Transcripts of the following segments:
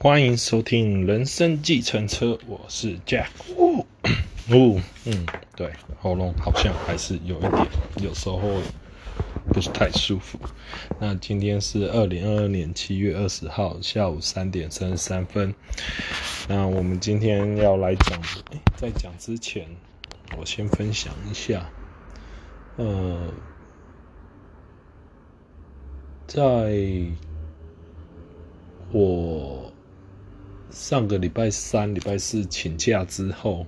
欢迎收听《人生计程车》，我是 Jack。哦，嗯，对，喉咙好像还是有一点，有时候不是太舒服。那今天是二零二二年七月二十号下午三点三十三分。那我们今天要来讲，在讲之前，我先分享一下，呃，在我。上个礼拜三、礼拜四请假之后，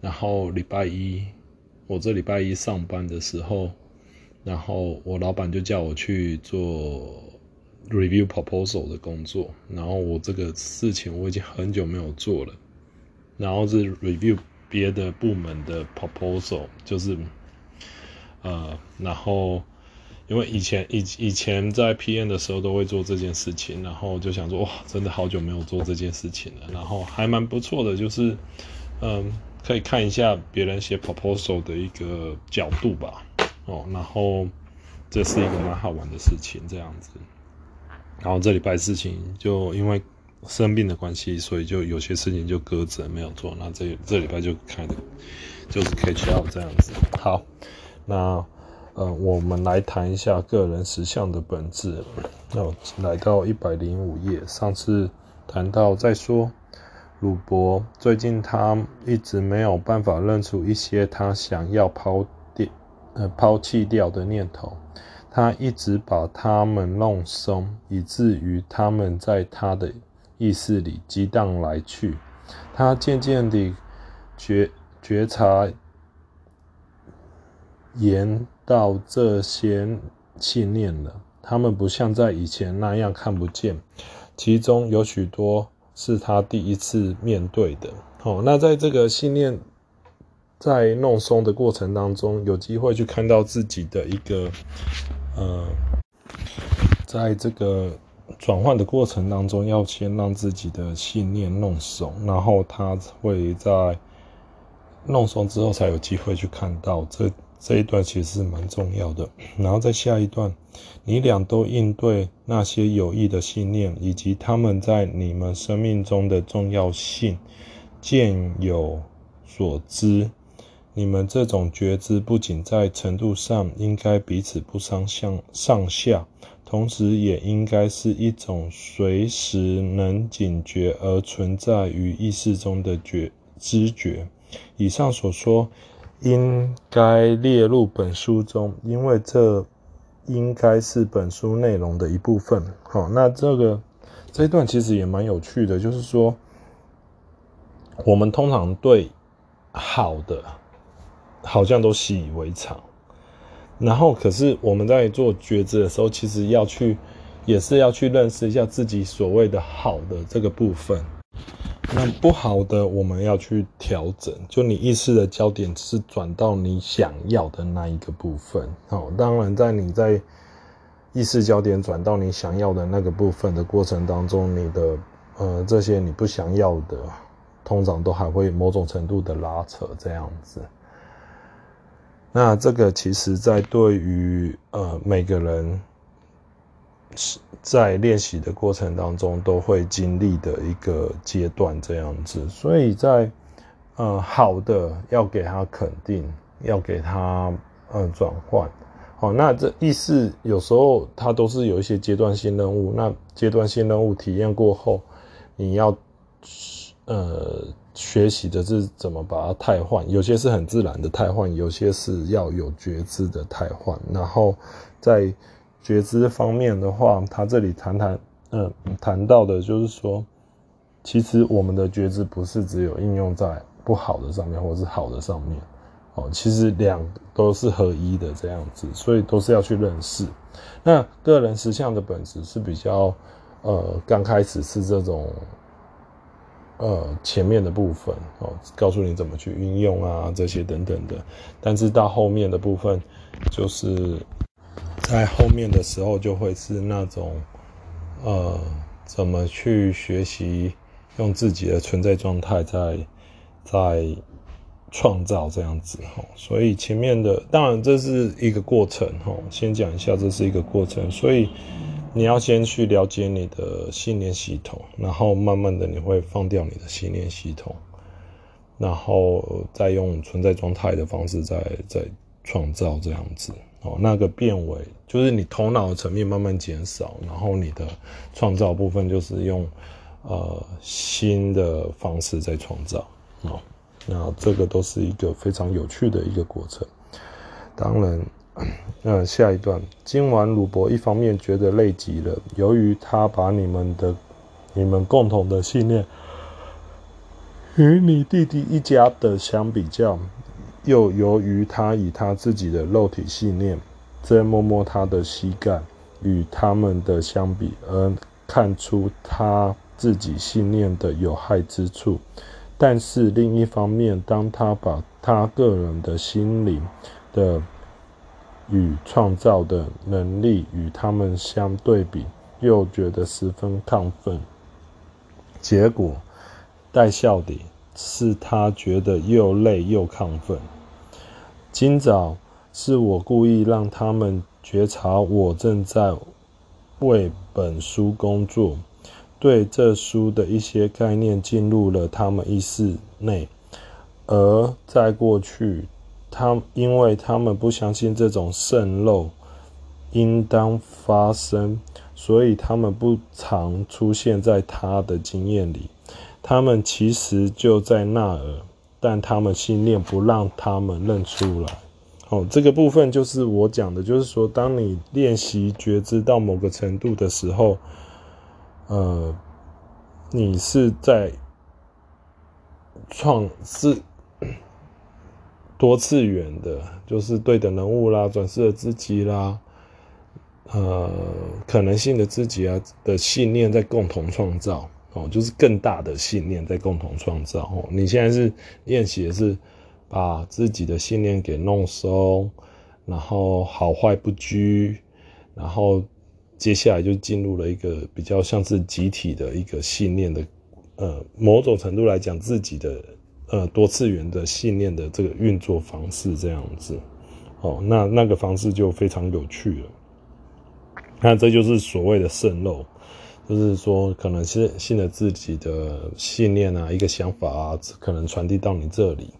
然后礼拜一，我这礼拜一上班的时候，然后我老板就叫我去做 review proposal 的工作，然后我这个事情我已经很久没有做了，然后是 review 别的部门的 proposal，就是呃，然后。因为以前以以前在 PM 的时候都会做这件事情，然后就想说哇，真的好久没有做这件事情了，然后还蛮不错的，就是嗯，可以看一下别人写 proposal 的一个角度吧，哦，然后这是一个蛮好玩的事情，这样子。然后这礼拜事情就因为生病的关系，所以就有些事情就搁着没有做，那这这礼拜就开的就是 catch up 这样子。好，那。呃，我们来谈一下个人实相的本质。那我来到一百零五页，上次谈到再说，鲁伯最近他一直没有办法认出一些他想要抛掉、呃抛弃掉的念头，他一直把他们弄松，以至于他们在他的意识里激荡来去。他渐渐地觉觉察严。到这些信念了，他们不像在以前那样看不见，其中有许多是他第一次面对的。好，那在这个信念在弄松的过程当中，有机会去看到自己的一个，呃，在这个转换的过程当中，要先让自己的信念弄松，然后他会在弄松之后，才有机会去看到这。这一段其实是蛮重要的，然后在下一段，你俩都应对那些有益的信念，以及他们在你们生命中的重要性，见有所知。你们这种觉知不仅在程度上应该彼此不相上上下，同时也应该是一种随时能警觉而存在于意识中的觉知觉。以上所说。应该列入本书中，因为这应该是本书内容的一部分。好，那这个这一段其实也蛮有趣的，就是说，我们通常对好的好像都习以为常，然后可是我们在做抉择的时候，其实要去也是要去认识一下自己所谓的好的这个部分。那不好的，我们要去调整。就你意识的焦点是转到你想要的那一个部分。好，当然，在你在意识焦点转到你想要的那个部分的过程当中，你的呃这些你不想要的，通常都还会某种程度的拉扯这样子。那这个其实，在对于呃每个人。是在练习的过程当中都会经历的一个阶段，这样子。所以在呃好的要给他肯定，要给他呃转换。好，那这意思有时候它都是有一些阶段性任务。那阶段性任务体验过后，你要呃学习的是怎么把它汰换。有些是很自然的汰换，有些是要有觉知的汰换。然后在觉知方面的话，他这里谈谈，嗯，谈到的就是说，其实我们的觉知不是只有应用在不好的上面，或是好的上面，哦，其实两都是合一的这样子，所以都是要去认识。那个人实相的本质是比较，呃，刚开始是这种，呃，前面的部分哦，告诉你怎么去运用啊，这些等等的，但是到后面的部分就是。在后面的时候，就会是那种，呃，怎么去学习用自己的存在状态在在创造这样子哈。所以前面的当然这是一个过程哈，先讲一下这是一个过程。所以你要先去了解你的信念系统，然后慢慢的你会放掉你的信念系统，然后再用存在状态的方式再再创造这样子。哦，那个变为就是你头脑层面慢慢减少，然后你的创造部分就是用呃新的方式在创造。哦，那这个都是一个非常有趣的一个过程。当然，那下一段，今晚鲁伯一方面觉得累极了，由于他把你们的你们共同的信念与你弟弟一家的相比较。又由于他以他自己的肉体信念，在摸摸他的膝盖，与他们的相比，而看出他自己信念的有害之处。但是另一方面，当他把他个人的心灵的与创造的能力与他们相对比，又觉得十分亢奋。结果，带笑的。是他觉得又累又亢奋。今早是我故意让他们觉察我正在为本书工作，对这书的一些概念进入了他们意识内。而在过去，他因为他们不相信这种渗漏应当发生，所以他们不常出现在他的经验里。他们其实就在那儿，但他们信念不让他们认出来。哦，这个部分就是我讲的，就是说，当你练习觉知到某个程度的时候，呃，你是在创是 多次元的，就是对的人物啦，转世的自己啦，呃，可能性的自己啊的信念在共同创造。哦，就是更大的信念在共同创造。哦，你现在是练习的是把自己的信念给弄松，然后好坏不拘，然后接下来就进入了一个比较像是集体的一个信念的，呃，某种程度来讲自己的呃多次元的信念的这个运作方式这样子。哦，那那个方式就非常有趣了。那这就是所谓的渗漏。就是说，可能是信了自己的信念啊，一个想法啊，可能传递到你这里，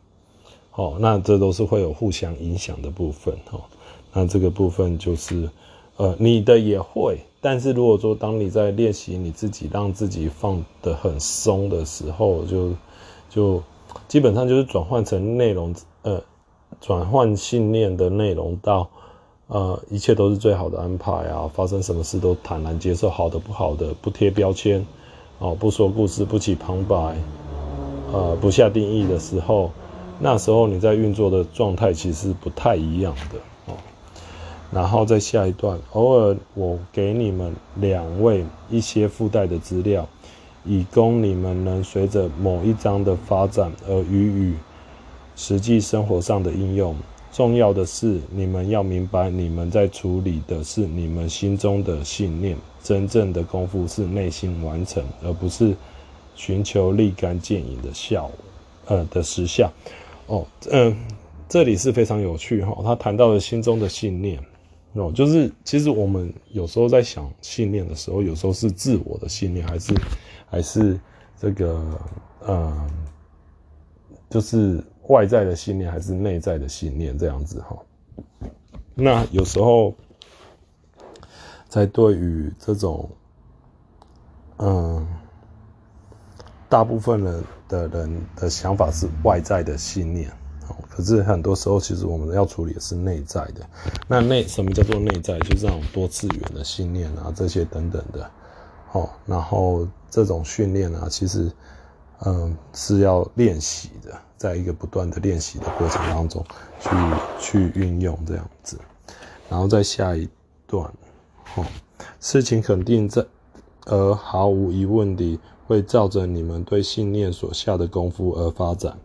好，那这都是会有互相影响的部分，哈，那这个部分就是，呃，你的也会，但是如果说当你在练习你自己，让自己放得很松的时候，就就基本上就是转换成内容，呃，转换信念的内容到。呃，一切都是最好的安排啊！发生什么事都坦然接受，好的不好的，不贴标签，哦，不说故事，不起旁白，呃，不下定义的时候，那时候你在运作的状态其实不太一样的哦。然后再下一段，偶尔我给你们两位一些附带的资料，以供你们能随着某一章的发展而予以实际生活上的应用。重要的是，你们要明白，你们在处理的是你们心中的信念。真正的功夫是内心完成，而不是寻求立竿见影的效，呃的实效。哦，嗯、这里是非常有趣哈。他谈到了心中的信念，哦，就是其实我们有时候在想信念的时候，有时候是自我的信念，还是还是这个，嗯、呃，就是。外在的信念还是内在的信念，这样子哈。那有时候，在对于这种，嗯，大部分人的人的想法是外在的信念，可是很多时候，其实我们要处理的是内在的。那内什么叫做内在？就是这种多次元的信念啊，这些等等的。哦，然后这种训练啊，其实。嗯，是要练习的，在一个不断的练习的过程当中去去运用这样子，然后在下一段，哦，事情肯定在，而毫无疑问地会照着你们对信念所下的功夫而发展，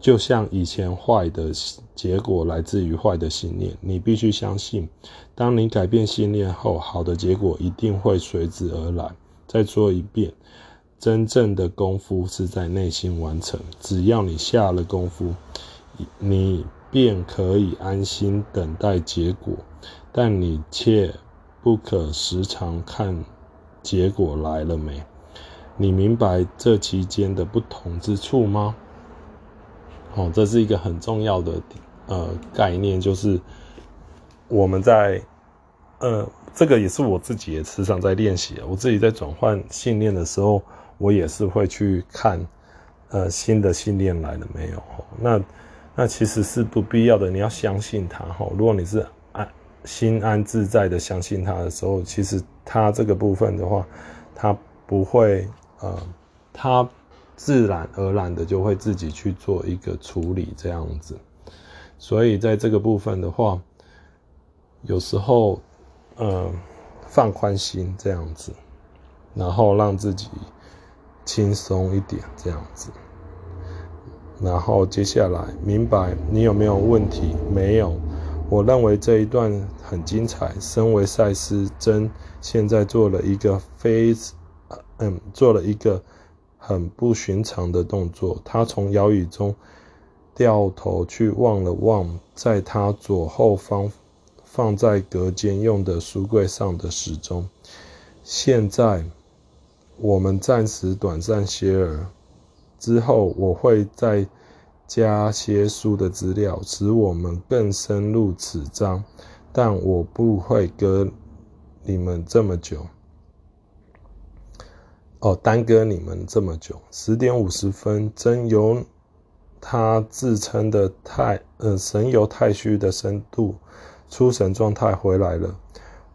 就像以前坏的结果来自于坏的信念，你必须相信，当你改变信念后，好的结果一定会随之而来。再说一遍。真正的功夫是在内心完成。只要你下了功夫，你便可以安心等待结果。但你切不可时常看结果来了没？你明白这期间的不同之处吗？哦，这是一个很重要的呃概念，就是我们在呃，这个也是我自己也时常在练习。我自己在转换信念的时候，我也是会去看呃新的信念来了没有。那那其实是不必要的，你要相信他哈。如果你是安心安自在的相信他的时候，其实他这个部分的话，他不会呃，他。自然而然的就会自己去做一个处理，这样子。所以在这个部分的话，有时候，呃，放宽心这样子，然后让自己轻松一点这样子。然后接下来，明白你有没有问题？没有。我认为这一段很精彩。身为赛斯真，现在做了一个非，嗯，做了一个。很不寻常的动作，他从摇椅中掉头去望了望，在他左后方放在隔间用的书柜上的时钟。现在我们暂时短暂歇儿，之后我会再加些书的资料，使我们更深入此章。但我不会跟你们这么久。哦，耽搁你们这么久。十点五十分，真由他自称的太，呃，神游太虚的深度出神状态回来了。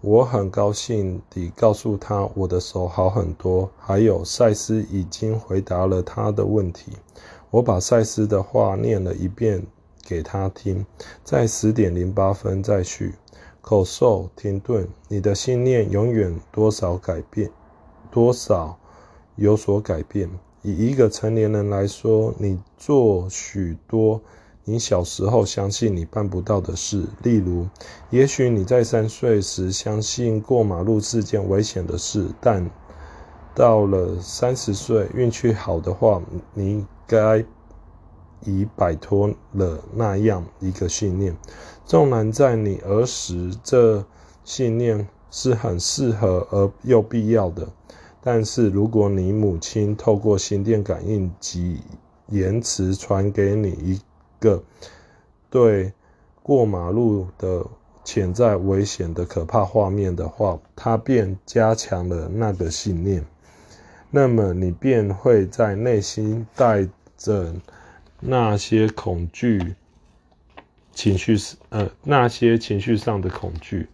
我很高兴地告诉他，我的手好很多，还有赛斯已经回答了他的问题。我把赛斯的话念了一遍给他听。在十点零八分再续。口授停顿，你的信念永远多少改变，多少。有所改变。以一个成年人来说，你做许多你小时候相信你办不到的事。例如，也许你在三岁时相信过马路是件危险的事，但到了三十岁，运气好的话，你该已摆脱了那样一个信念。纵然在你儿时，这信念是很适合而又必要的。但是，如果你母亲透过心电感应及延迟传给你一个对过马路的潜在危险的可怕画面的话，她便加强了那个信念。那么，你便会在内心带着那些恐惧情绪，呃，那些情绪上的恐惧。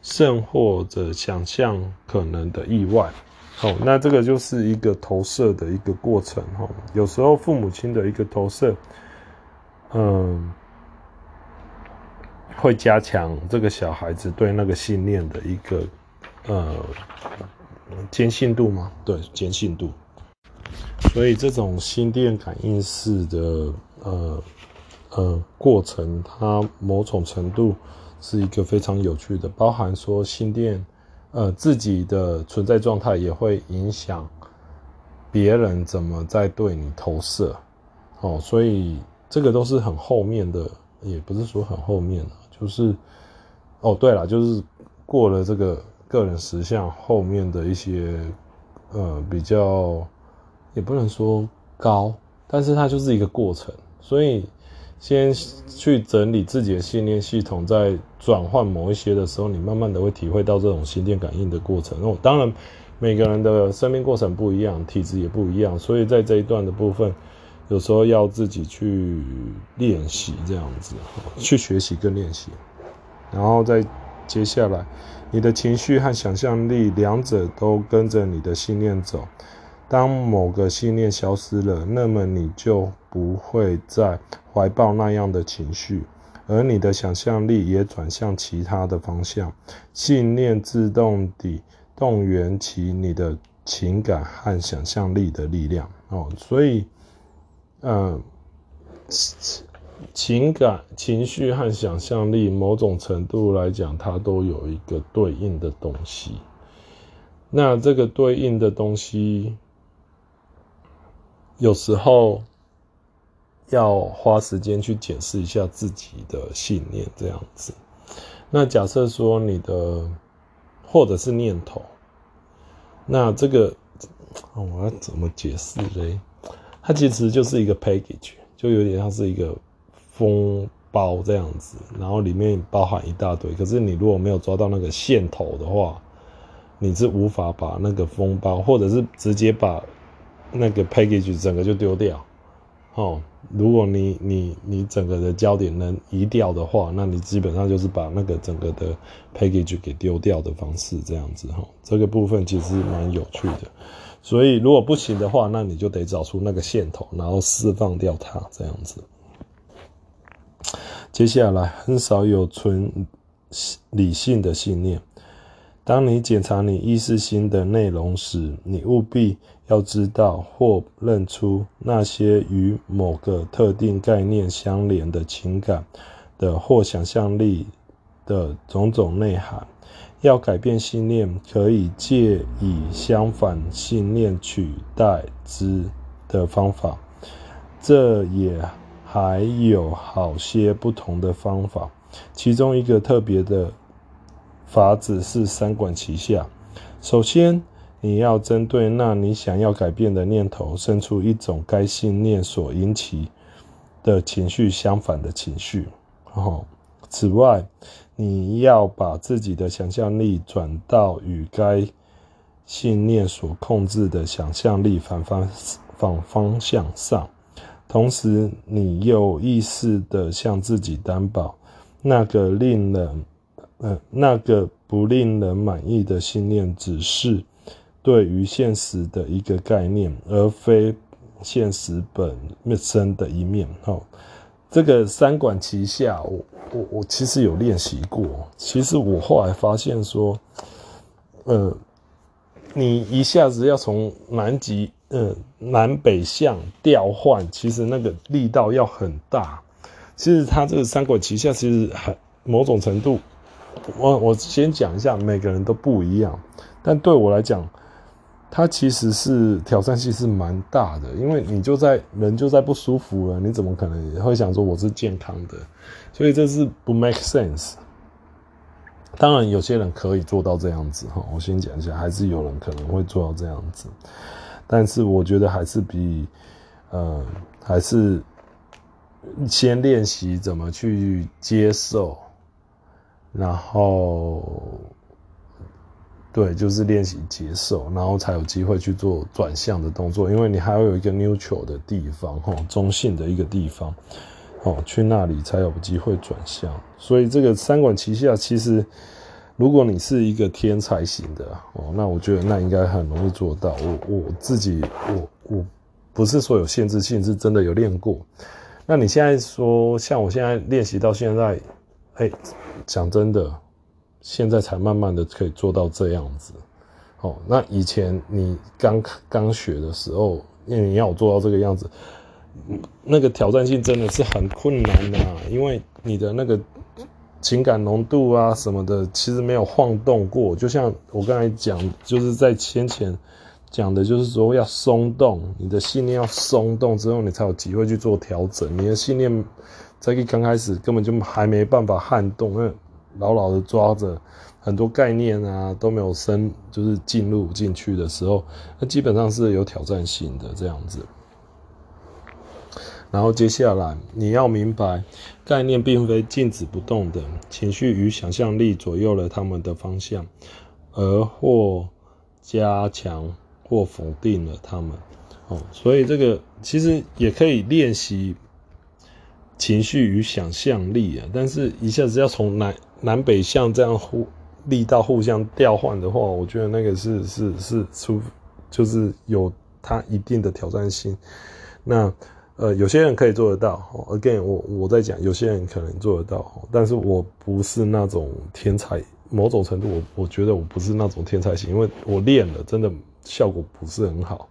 甚或者想象可能的意外，好，那这个就是一个投射的一个过程哈。有时候父母亲的一个投射，嗯，会加强这个小孩子对那个信念的一个呃坚信度吗？对，坚信度。所以这种心电感应式的呃呃过程，它某种程度。是一个非常有趣的，包含说心电，呃，自己的存在状态也会影响别人怎么在对你投射，哦，所以这个都是很后面的，也不是说很后面的，就是，哦，对了，就是过了这个个人实相后面的一些，呃，比较也不能说高，但是它就是一个过程，所以。先去整理自己的信念系统，在转换某一些的时候，你慢慢的会体会到这种心电感应的过程。哦，当然，每个人的生命过程不一样，体质也不一样，所以在这一段的部分，有时候要自己去练习这样子，去学习跟练习，然后再接下来，你的情绪和想象力两者都跟着你的信念走。当某个信念消失了，那么你就不会再怀抱那样的情绪，而你的想象力也转向其他的方向。信念自动地动员起你的情感和想象力的力量。哦，所以，嗯，情感、情绪和想象力，某种程度来讲，它都有一个对应的东西。那这个对应的东西。有时候要花时间去检视一下自己的信念，这样子。那假设说你的或者是念头。那这个我要怎么解释嘞？它其实就是一个 package，就有点像是一个封包这样子，然后里面包含一大堆。可是你如果没有抓到那个线头的话，你是无法把那个封包，或者是直接把那个 package 整个就丢掉。哦，如果你你你整个的焦点能移掉的话，那你基本上就是把那个整个的 package 给丢掉的方式，这样子哈。这个部分其实蛮有趣的。所以如果不行的话，那你就得找出那个线头，然后释放掉它，这样子。接下来，很少有纯理性的信念。当你检查你意识心的内容时，你务必要知道或认出那些与某个特定概念相连的情感的或想象力的种种内涵。要改变信念，可以借以相反信念取代之的方法。这也还有好些不同的方法，其中一个特别的。法子是三管齐下。首先，你要针对那你想要改变的念头，生出一种该信念所引起的情绪相反的情绪。哦，此外，你要把自己的想象力转到与该信念所控制的想象力反方反方向上。同时，你有意识地向自己担保，那个令人。嗯，那个不令人满意的信念，只是对于现实的一个概念，而非现实本身的一面。这个三管齐下，我我我其实有练习过。其实我后来发现说，呃，你一下子要从南极，呃，南北向调换，其实那个力道要很大。其实它这个三管齐下，其实很某种程度。我我先讲一下，每个人都不一样，但对我来讲，它其实是挑战性是蛮大的，因为你就在人就在不舒服了，你怎么可能会想说我是健康的？所以这是不 make sense。当然，有些人可以做到这样子哈，我先讲一下，还是有人可能会做到这样子，但是我觉得还是比呃，还是先练习怎么去接受。然后，对，就是练习接受，然后才有机会去做转向的动作。因为你还要有一个 neutral 的地方，哈，中性的一个地方，哦，去那里才有机会转向。所以这个三管齐下，其实如果你是一个天才型的，哦，那我觉得那应该很容易做到。我我自己，我我不是说有限制性，是真的有练过。那你现在说，像我现在练习到现在。哎，讲真的，现在才慢慢的可以做到这样子。哦，那以前你刚刚学的时候，因为你要做到这个样子，那个挑战性真的是很困难的，因为你的那个情感浓度啊什么的，其实没有晃动过。就像我刚才讲，就是在先前讲的，就是说要松动，你的信念要松动之后，你才有机会去做调整。你的信念。在一刚开始根本就还没办法撼动，牢牢的抓着很多概念啊都没有深，就是进入进去的时候，那基本上是有挑战性的这样子。然后接下来你要明白，概念并非静止不动的，情绪与想象力左右了他们的方向，而或加强或否定了他们。哦，所以这个其实也可以练习。情绪与想象力啊，但是一下子要从南南北向这样互力道互相调换的话，我觉得那个是是是出就是有它一定的挑战性。那呃，有些人可以做得到。Again，我我在讲，有些人可能做得到，但是我不是那种天才。某种程度，我我觉得我不是那种天才型，因为我练了，真的效果不是很好。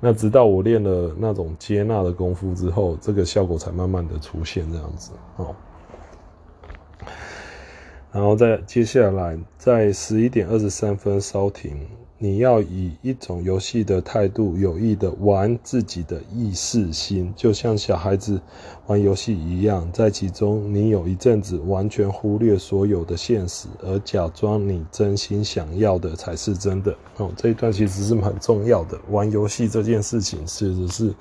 那直到我练了那种接纳的功夫之后，这个效果才慢慢的出现这样子哦。然后在接下来，在十一点二十三分稍停，你要以一种游戏的态度，有意的玩自己的意识心，就像小孩子玩游戏一样，在其中你有一阵子完全忽略所有的现实，而假装你真心想要的才是真的。哦，这一段其实是很重要的。玩游戏这件事情，其实是，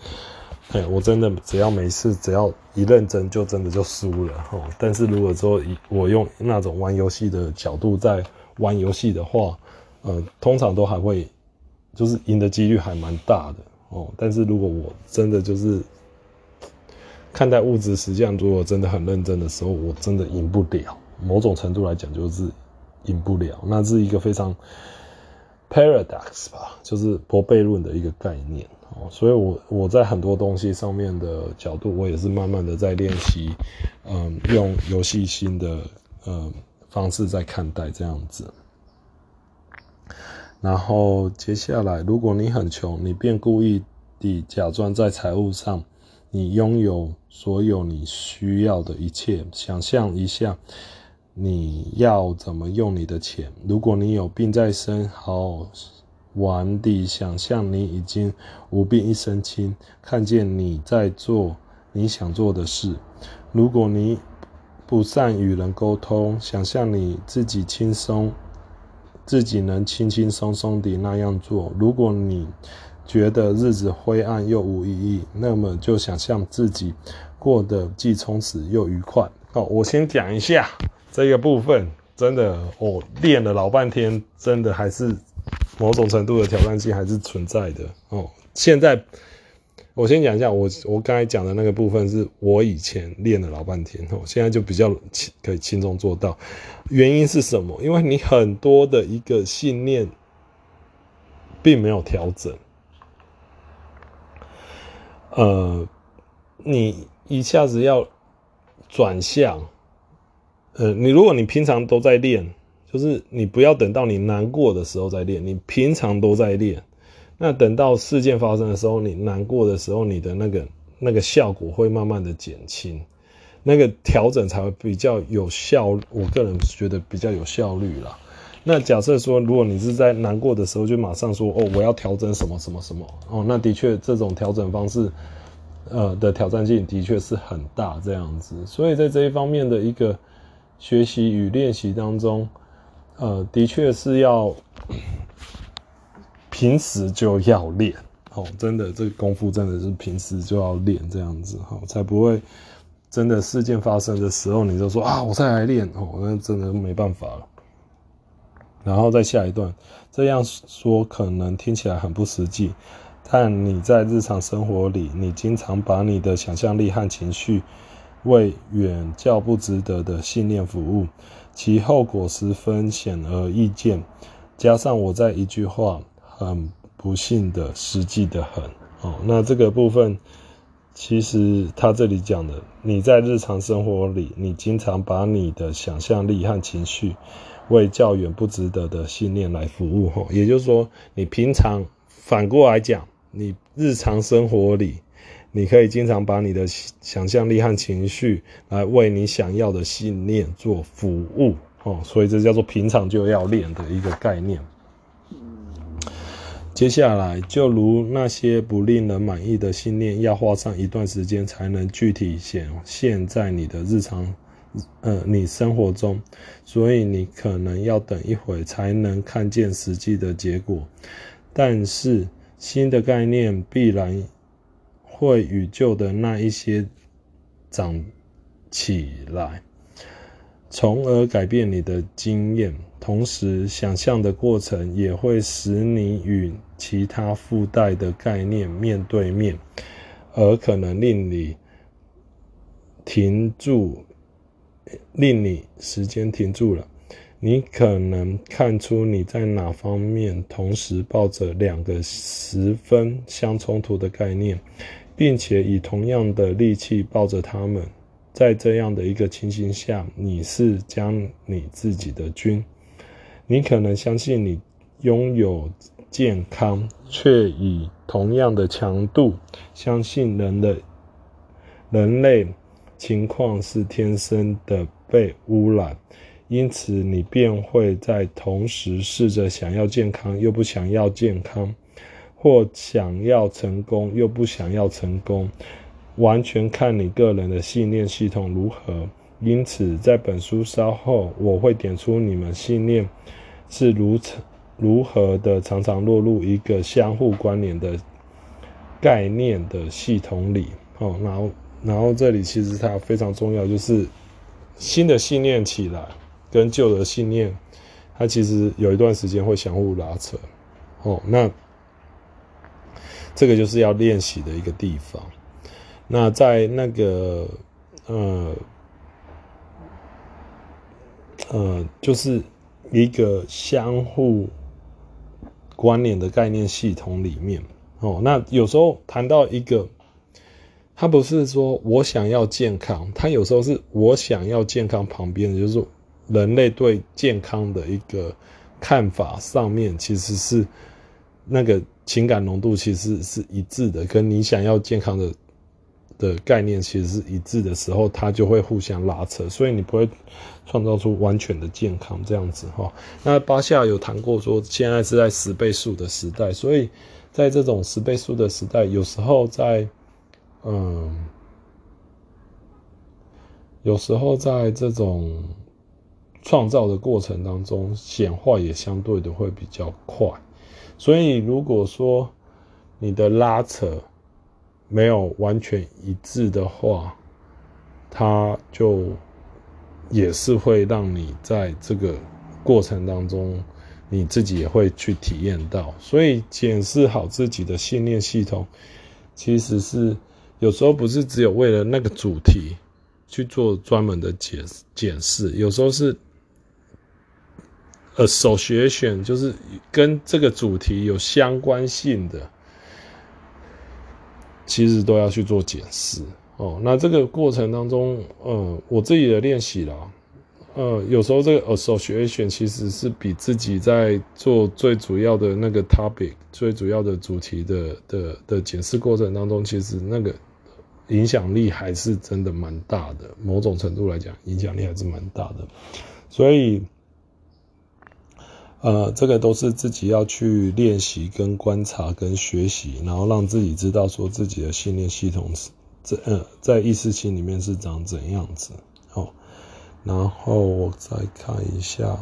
哎，我真的只要没事，只要一认真，就真的就输了。哦，但是如果说我用那种玩游戏的角度在玩游戏的话，呃，通常都还会，就是赢的几率还蛮大的哦。但是如果我真的就是看待物质实际上，如果真的很认真的时候，我真的赢不了。某种程度来讲，就是赢不了。那是一个非常 paradox 吧，就是悖论的一个概念。所以我我在很多东西上面的角度，我也是慢慢的在练习，嗯，用游戏心的嗯方式在看待这样子。然后接下来，如果你很穷，你便故意地假装在财务上，你拥有所有你需要的一切。想象一下，你要怎么用你的钱？如果你有病在身，好玩地想象你已经无病一身轻，看见你在做你想做的事。如果你不善与人沟通，想象你自己轻松。自己能轻轻松松地那样做。如果你觉得日子灰暗又无意义，那么就想象自己过得既充实又愉快。好，我先讲一下这个部分，真的，我练了老半天，真的还是某种程度的挑战性还是存在的哦。现在。我先讲一下，我我刚才讲的那个部分是我以前练了老半天，哦，现在就比较轻，可以轻松做到。原因是什么？因为你很多的一个信念并没有调整，呃，你一下子要转向，呃，你如果你平常都在练，就是你不要等到你难过的时候再练，你平常都在练。那等到事件发生的时候，你难过的时候，你的那个那个效果会慢慢的减轻，那个调整才会比较有效。我个人觉得比较有效率啦。那假设说，如果你是在难过的时候就马上说哦，我要调整什么什么什么哦，那的确这种调整方式，呃的挑战性的确是很大这样子。所以在这一方面的一个学习与练习当中，呃，的确是要。平时就要练哦，真的，这个功夫真的是平时就要练这样子哈，才不会真的事件发生的时候你就说啊，我再来练哦，那真的没办法了。然后再下一段，这样说可能听起来很不实际，但你在日常生活里，你经常把你的想象力和情绪为远较不值得的信念服务，其后果十分显而易见。加上我在一句话。很不幸的，实际的很哦。那这个部分，其实他这里讲的，你在日常生活里，你经常把你的想象力和情绪为较远不值得的信念来服务哈。也就是说，你平常反过来讲，你日常生活里，你可以经常把你的想象力和情绪来为你想要的信念做服务哦。所以这叫做平常就要练的一个概念。接下来，就如那些不令人满意的信念，要花上一段时间才能具体显现在你的日常，呃，你生活中，所以你可能要等一会才能看见实际的结果。但是，新的概念必然会与旧的那一些长起来，从而改变你的经验。同时，想象的过程也会使你与其他附带的概念面对面，而可能令你停住，令你时间停住了。你可能看出你在哪方面同时抱着两个十分相冲突的概念，并且以同样的力气抱着他们。在这样的一个情形下，你是将你自己的军。你可能相信你拥有健康，却以同样的强度相信人的人类情况是天生的被污染，因此你便会在同时试着想要健康又不想要健康，或想要成功又不想要成功，完全看你个人的信念系统如何。因此，在本书稍后我会点出你们信念是如如何的常常落入一个相互关联的概念的系统里。哦，然后，然后这里其实它非常重要，就是新的信念起来跟旧的信念，它其实有一段时间会相互拉扯。哦，那这个就是要练习的一个地方。那在那个呃。呃，就是一个相互关联的概念系统里面哦。那有时候谈到一个，他不是说我想要健康，他有时候是我想要健康旁边的，就是人类对健康的一个看法上面，其实是那个情感浓度其实是一致的，跟你想要健康的。的概念其实是一致的时候，它就会互相拉扯，所以你不会创造出完全的健康这样子哈。那巴夏有谈过说，现在是在十倍数的时代，所以在这种十倍数的时代，有时候在嗯，有时候在这种创造的过程当中，显化也相对的会比较快。所以如果说你的拉扯，没有完全一致的话，它就也是会让你在这个过程当中，你自己也会去体验到。所以检视好自己的信念系统，其实是有时候不是只有为了那个主题去做专门的检检视，有时候是 association，就是跟这个主题有相关性的。其实都要去做检视哦。那这个过程当中，呃，我自己的练习啦，呃，有时候这个 association 其实是比自己在做最主要的那个 topic、最主要的主题的的的检视过程当中，其实那个影响力还是真的蛮大的。某种程度来讲，影响力还是蛮大的。所以。呃，这个都是自己要去练习、跟观察、跟学习，然后让自己知道说自己的信念系统是这呃，在意识心里面是长怎样子哦。然后我再看一下，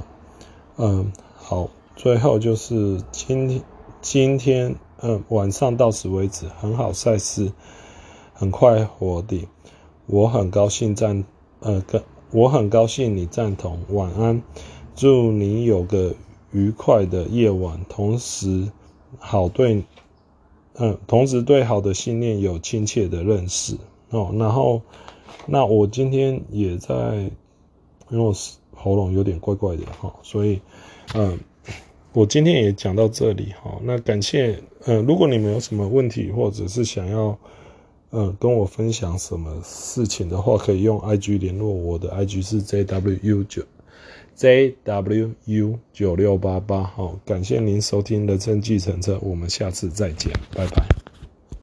嗯，好，最后就是今天今天嗯晚上到此为止，很好，赛事很快活的，我很高兴赞呃跟我很高兴你赞同，晚安，祝你有个。愉快的夜晚，同时好对，嗯，同时对好的信念有亲切的认识哦。然后，那我今天也在，因为我是喉咙有点怪怪的哈，所以，嗯，我今天也讲到这里哈。那感谢，嗯，如果你们有什么问题，或者是想要，嗯，跟我分享什么事情的话，可以用 IG 联络我的 IG 是 JWU9。JWU 九六八八，好，感谢您收听《人生计程车》，我们下次再见，拜拜。